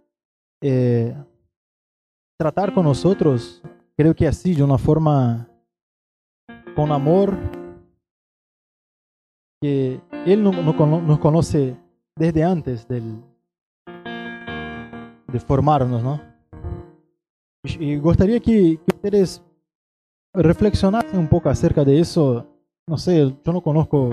a tratar con nosotros, creo que así, de una forma con amor, que Él nos conoce desde antes del, de formarnos, ¿no? Y, gustaría que, ustedes reflexionasen un poco acerca de eso. No sé, yo no conozco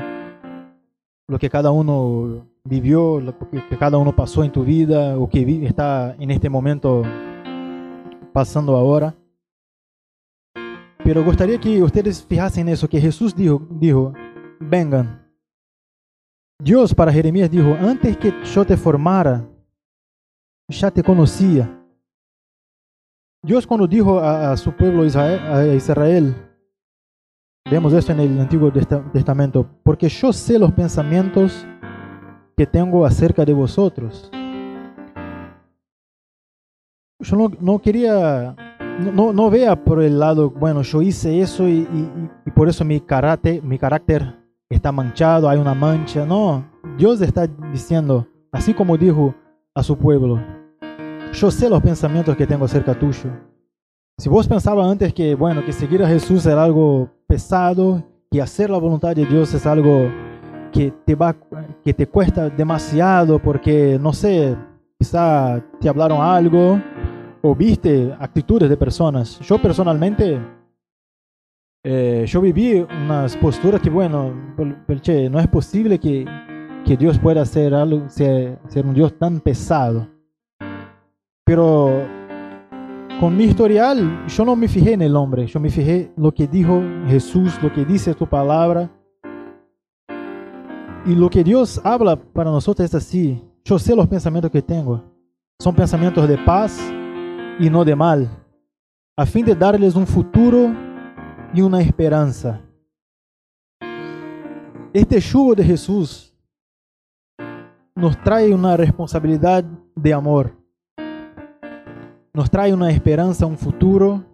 lo que cada uno vivió, lo que cada uno pasó en tu vida o que está en este momento pasando ahora. Pero gustaría que ustedes fijasen eso, que Jesús dijo, dijo, vengan, Dios para Jeremías dijo, antes que yo te formara, ya te conocía. Dios cuando dijo a, su pueblo Israel, vemos esto en el Antiguo Testamento, porque yo sé los pensamientos que tengo acerca de vosotros. Yo no, no quería, no, no, vea por el lado, bueno, yo hice eso y, y, y por eso mi carácter, mi carácter está manchado, hay una mancha. No, Dios está diciendo, así como dijo a su pueblo, yo sé los pensamientos que tengo acerca tuyo. Si vos pensabas antes que, bueno, que seguir a Jesús era algo pesado, que hacer la voluntad de Dios es algo que te va que te cuesta demasiado porque no sé, quizá te hablaron algo o viste actitudes de personas. Yo personalmente eh, yo viví unas posturas que bueno, che, no es posible que, que Dios pueda ser algo ser, ser un Dios tan pesado. Pero con mi historial, yo no me fijé en el hombre, yo me fijé lo que dijo Jesús, lo que dice tu palabra. Y lo que Dios habla para nosotros es así. Yo sé los pensamientos que tengo. Son pensamientos de paz y no de mal, a fin de darles un futuro y una esperanza. Este yugo de Jesús nos trae una responsabilidad de amor nos trae una esperanza, un futuro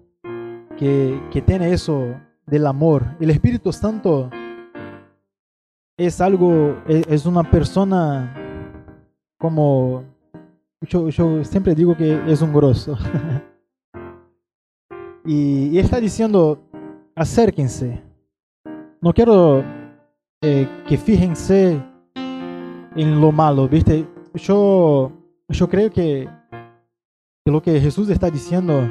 que, que tiene eso del amor. El Espíritu Santo es algo, es, una persona como, yo, yo, siempre digo que es un grosso. y, está diciendo, acérquense. No quiero eh, que fíjense en lo malo, ¿viste? Yo, yo creo que lo que Jesús está diciendo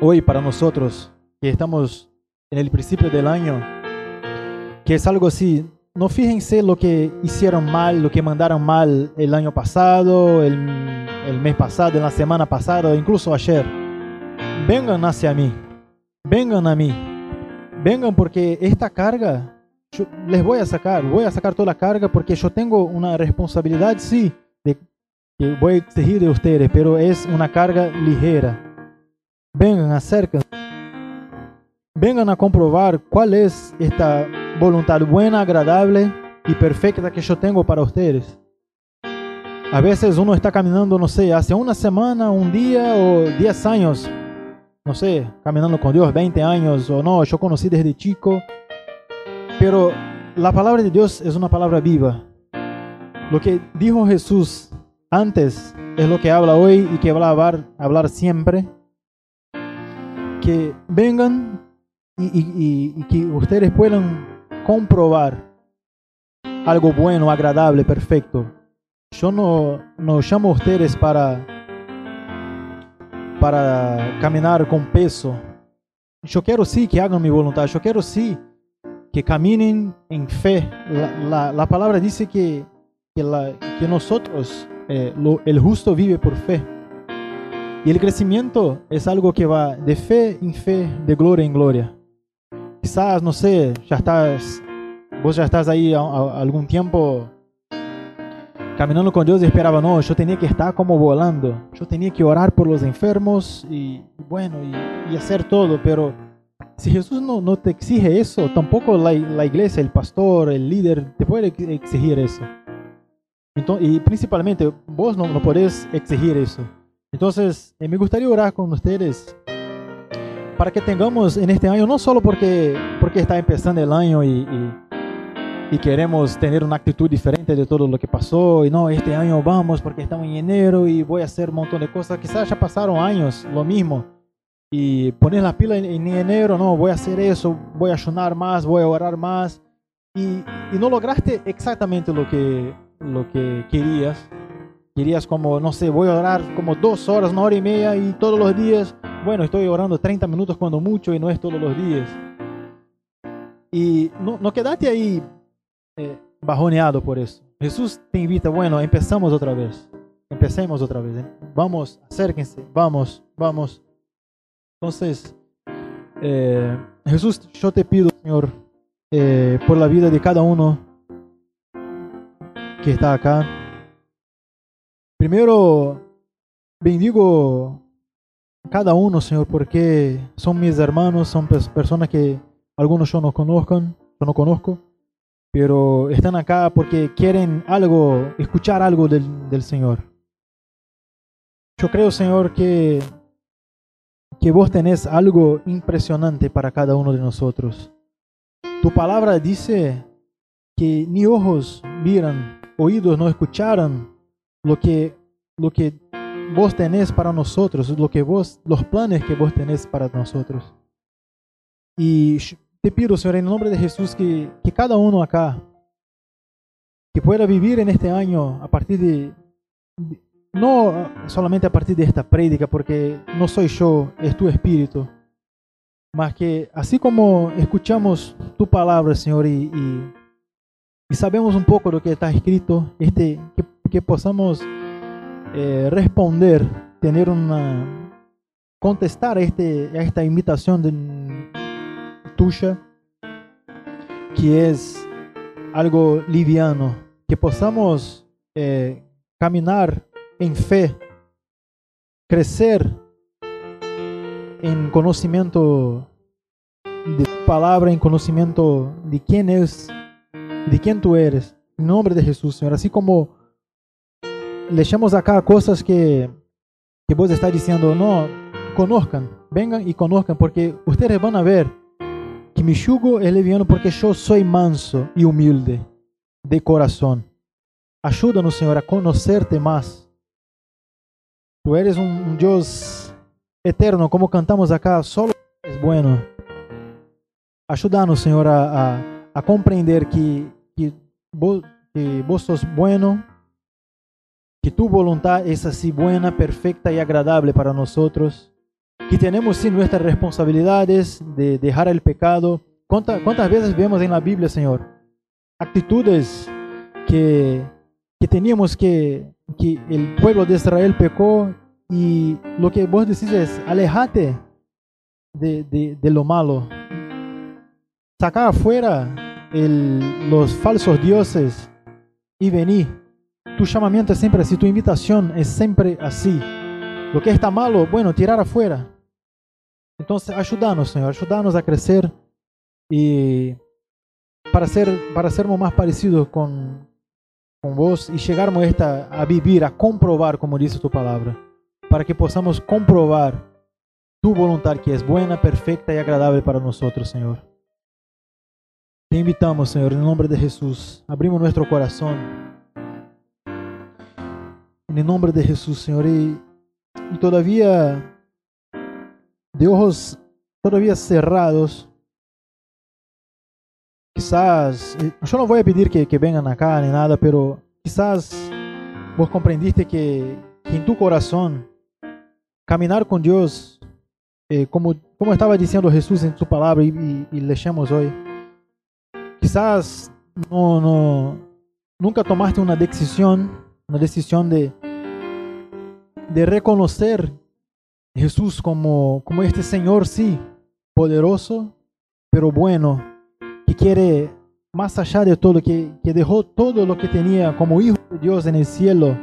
hoy para nosotros, que estamos en el principio del año, que es algo así, no fíjense lo que hicieron mal, lo que mandaron mal el año pasado, el, mes pasado, la semana pasada, incluso ayer. Vengan hacia mí, vengan a mí, vengan porque esta carga les voy a sacar, voy a sacar toda la carga porque yo tengo una responsabilidad, sí, de que voy a exigir de ustedes, pero es una carga ligera. Vengan, acérquense. Vengan a comprobar cuál es esta voluntad buena, agradable y perfecta que yo tengo para ustedes. A veces uno está caminando, no sé, hace una semana, un día o diez años, no sé, caminando con Dios, 20 años o no, yo conocí desde chico. Pero la palabra de Dios es una palabra viva. Lo que dijo Jesús antes es lo que habla hoy y que va a hablar siempre. Que vengan y, que ustedes puedan comprobar algo bueno, agradable, perfecto. Yo no, no llamo a ustedes para, para caminar con peso. Yo quiero sí que hagan mi voluntad. Yo quiero sí que caminen en fe. La, la, palabra dice que, que, la, que nosotros eh, el justo vive por fe. Y el crecimiento es algo que va de fe en fe, de gloria en gloria. Quizás, no sé, ya estás, vos ya estás ahí algún tiempo caminando con Dios y esperaba, no, yo tenía que estar como volando, yo tenía que orar por los enfermos y, bueno, y, hacer todo, pero si Jesús no, no te exige eso, tampoco la, la iglesia, el pastor, el líder, te puede exigir eso y principalmente vos no, no podés exigir eso. Entonces, eh, me gustaría orar con ustedes para que tengamos en este año, no solo porque, porque está empezando el año y, y, queremos tener una actitud diferente de todo lo que pasó, y no, este año vamos porque estamos en enero y voy a hacer un montón de cosas, quizás ya pasaron años, lo mismo, y poner la pila en, en enero, no, voy a hacer eso, voy a ayunar más, voy a orar más, y, y no lograste exactamente lo que, lo que querías. Querías como, no sé, voy a orar como dos horas, una hora y media y todos los días. Bueno, estoy orando 30 minutos cuando mucho y no es todos los días. Y no, no quedate ahí eh, bajoneado por eso. Jesús te invita, bueno, empezamos otra vez. Empecemos otra vez. ¿eh? Vamos, acérquense, vamos, vamos. Entonces, eh, Jesús, yo te pido, Señor, por la vida de cada uno que está acá. Primero, bendigo cada uno, Señor, porque son mis hermanos, son personas que algunos yo no conozcan, yo no conozco, pero están acá porque quieren algo, escuchar algo del, del Señor. Yo creo, Señor, que, que vos tenés algo impresionante para cada uno de nosotros. Tu palabra dice que ni ojos miran oídos no escucharon lo que, lo que vos tenés para nosotros, lo que vos, los planes que vos tenés para nosotros. Y te pido, Señor, en el nombre de Jesús, que, que cada uno acá que pueda vivir en este año a partir de, de- no solamente a partir de esta prédica, porque no soy yo, es tu espíritu, mas que así como escuchamos tu palabra, Señor, y, y- y sabemos un poco lo que está escrito, este, que, que podamos eh, responder, tener una, contestar a, este, a esta invitación de, tuya, que es algo liviano, que podamos eh, caminar en fe, crecer en conocimiento de palabra, en conocimiento de quién es, de quién tú eres. En nombre de Jesús, Señor. Así como leemos acá cosas que, que vos estás diciendo, no, conozcan, vengan y conozcan, porque ustedes van a ver que mi yugo es liviano porque yo soy manso y humilde de corazón. Ayúdanos, Señor, a conocerte más. Tú eres un Dios eterno, como cantamos acá, solo es bueno. Ayúdanos, Señor, a, a- a comprender que, que, vos, que vos sos bueno, que tu voluntad es así buena, perfecta y agradable para nosotros, que tenemos sí nuestras responsabilidades de dejar el pecado. ¿Cuánta- ¿Cuántas veces vemos en la Biblia, Señor, actitudes que, que teníamos que, que el pueblo de Israel pecó y lo que vos decís es, alejate de, de, de lo malo, saca afuera el- los falsos dioses y vení. Tu llamamiento es siempre así, tu invitación es siempre así. Lo que está malo, bueno, tirar afuera. Entonces, ayúdanos, Señor, ayúdanos a crecer y para ser para sermos más parecidos con, con vos y llegarmos esta, a vivir, a comprobar, como dice tu palabra, para que podamos comprobar tu voluntad que es buena, perfecta y agradable para nosotros, Señor. Te invitamos, Señor, en el nombre de Jesús. Abrimos nuestro corazón. En el nombre de Jesús, Señor. Y, todavía, de ojos todavía cerrados, quizás, eh, yo no voy a pedir que, que vengan acá ni nada, pero quizás vos comprendiste que, que en tu corazón, caminar con Dios, eh, como, como estaba diciendo Jesús en su palabra y, y, y leemos hoy, quizás no, no, nunca tomaste una decisión, una decisión de, de reconocer Jesús como, como este Señor, sí, poderoso, pero bueno, que quiere más allá de todo, que, que dejó todo lo que tenía como hijo de Dios en el cielo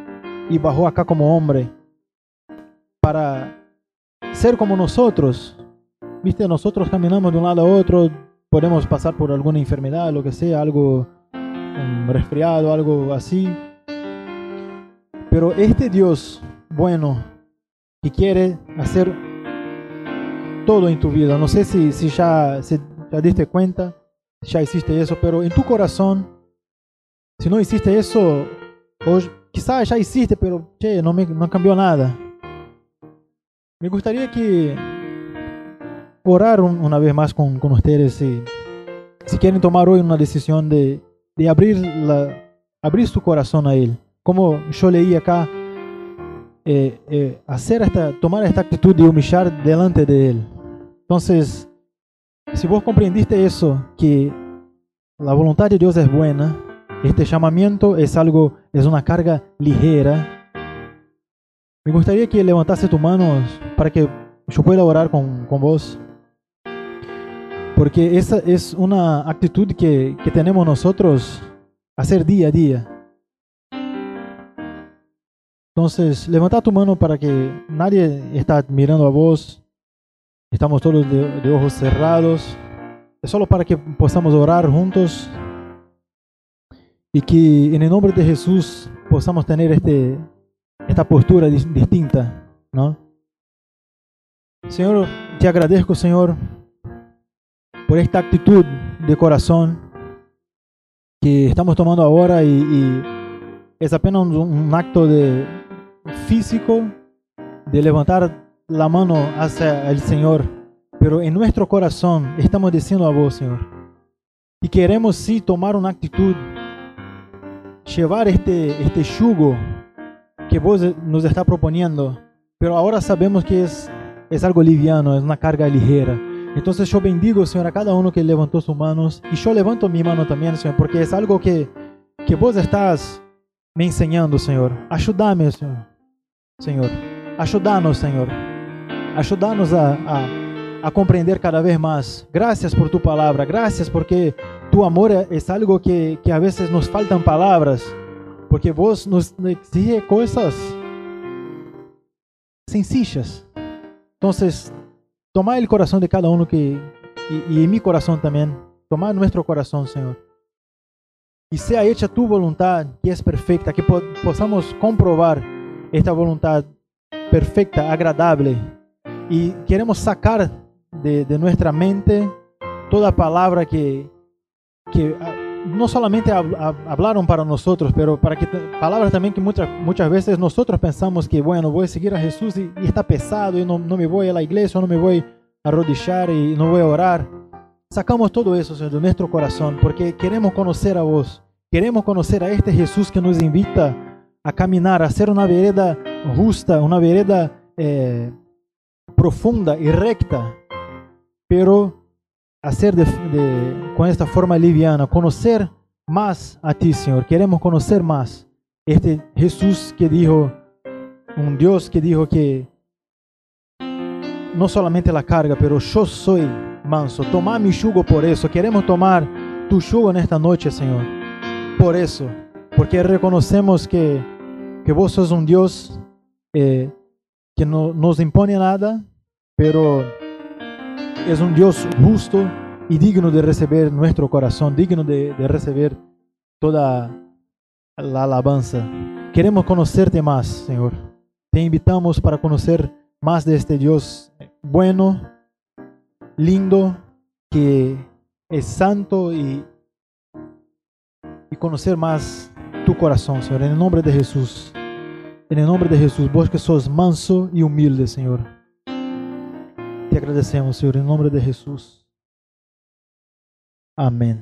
y bajó acá como hombre para ser como nosotros. Viste, nosotros caminamos de un lado a otro, podemos pasar por alguna enfermedad, lo que sea, algo un resfriado, algo así. Pero este Dios bueno que quiere hacer todo en tu vida, no sé si, si ya se ya diste cuenta, ya hiciste eso, pero en tu corazón, si no hiciste eso, quizás ya hiciste, pero che, no, me, no cambió nada. Me gustaría que orar un- una vez más con, con ustedes si, si quieren tomar hoy una decisión de, de abrir, la, abrir su corazón a Él. Como yo leí acá, eh, eh, hacer esta, tomar esta actitud de humillar delante de Él. Entonces, si vos comprendiste eso, que la voluntad de Dios es buena, este llamamiento es algo, es una carga ligera, me gustaría que levantase tu mano para que yo pueda orar con, con vos. Porque esa es una actitud que, que tenemos nosotros hacer día a día. Entonces, levanta tu mano para que nadie está mirando a vos. Estamos todos de, de ojos cerrados. Es solo para que podamos orar juntos y que en el nombre de Jesús podamos tener este, esta postura dis- distinta, ¿no? Señor, te agradezco, Señor, por esta actitud de corazón que estamos tomando ahora y, y es apenas un, un acto de físico de levantar la mano hacia el Señor, pero en nuestro corazón estamos diciendo a vos, Señor, y queremos sí tomar una actitud llevar este, este yugo que vos nos está proponiendo, pero ahora sabemos que es, es algo liviano, es una carga ligera. Entonces yo bendigo, Señor, a cada uno que levantó sus manos y yo levanto mi mano también, Señor, porque es algo que, que vos estás me enseñando, Señor. Ayúdame, Señor. Señor. Ayúdanos, Señor. Ayúdanos a, a, a, comprender cada vez más. Gracias por tu palabra. Gracias porque tu amor es algo que, que a veces nos faltan palabras. Porque vos nos exige cosas sencillas. Entonces, toma el corazón de cada uno que, y, y en mi corazón también. Toma nuestro corazón, Señor y sea hecha tu voluntad, que es perfecta, que po possamos comprobar esta voluntad perfecta, agradable. Y queremos sacar de, de nuestra mente toda palabra que, que no solamente hablaron para nosotros, pero para que palabras también que muchas, muchas veces nosotros pensamos que, bueno, voy a seguir a Jesús y, está pesado y no, no, me voy a la iglesia, no me voy a arrodillar y no voy a orar. Sacamos todo eso, Señor, de nuestro corazón, porque queremos conocer a vos. Queremos conocer a este Jesús que nos invita a caminar, a hacer una vereda justa, una vereda eh, profunda y recta, pero hacer de, de, esta forma liviana, conocer más a ti, Señor. Queremos conocer más este Jesús que dijo, un Dios que dijo que no solamente la carga, pero yo soy manso. Tomar mi yugo por eso. Queremos tomar tu yugo en esta noche, Señor. Por eso. Porque reconocemos que, que vos sos un Dios eh, que no nos impone nada, pero es un Dios justo y digno de recibir nuestro corazón, digno de, de recibir toda la alabanza. Queremos conocerte más, Señor. Te invitamos para conocer más de este Dios bueno, lindo, que es santo y, y conocer más tu corazón, Señor, en el nombre de Jesús. En el nombre de Jesús, vos que sos manso y humilde, Señor. Te agradecemos, Señor, en el nombre de Jesús. Amén.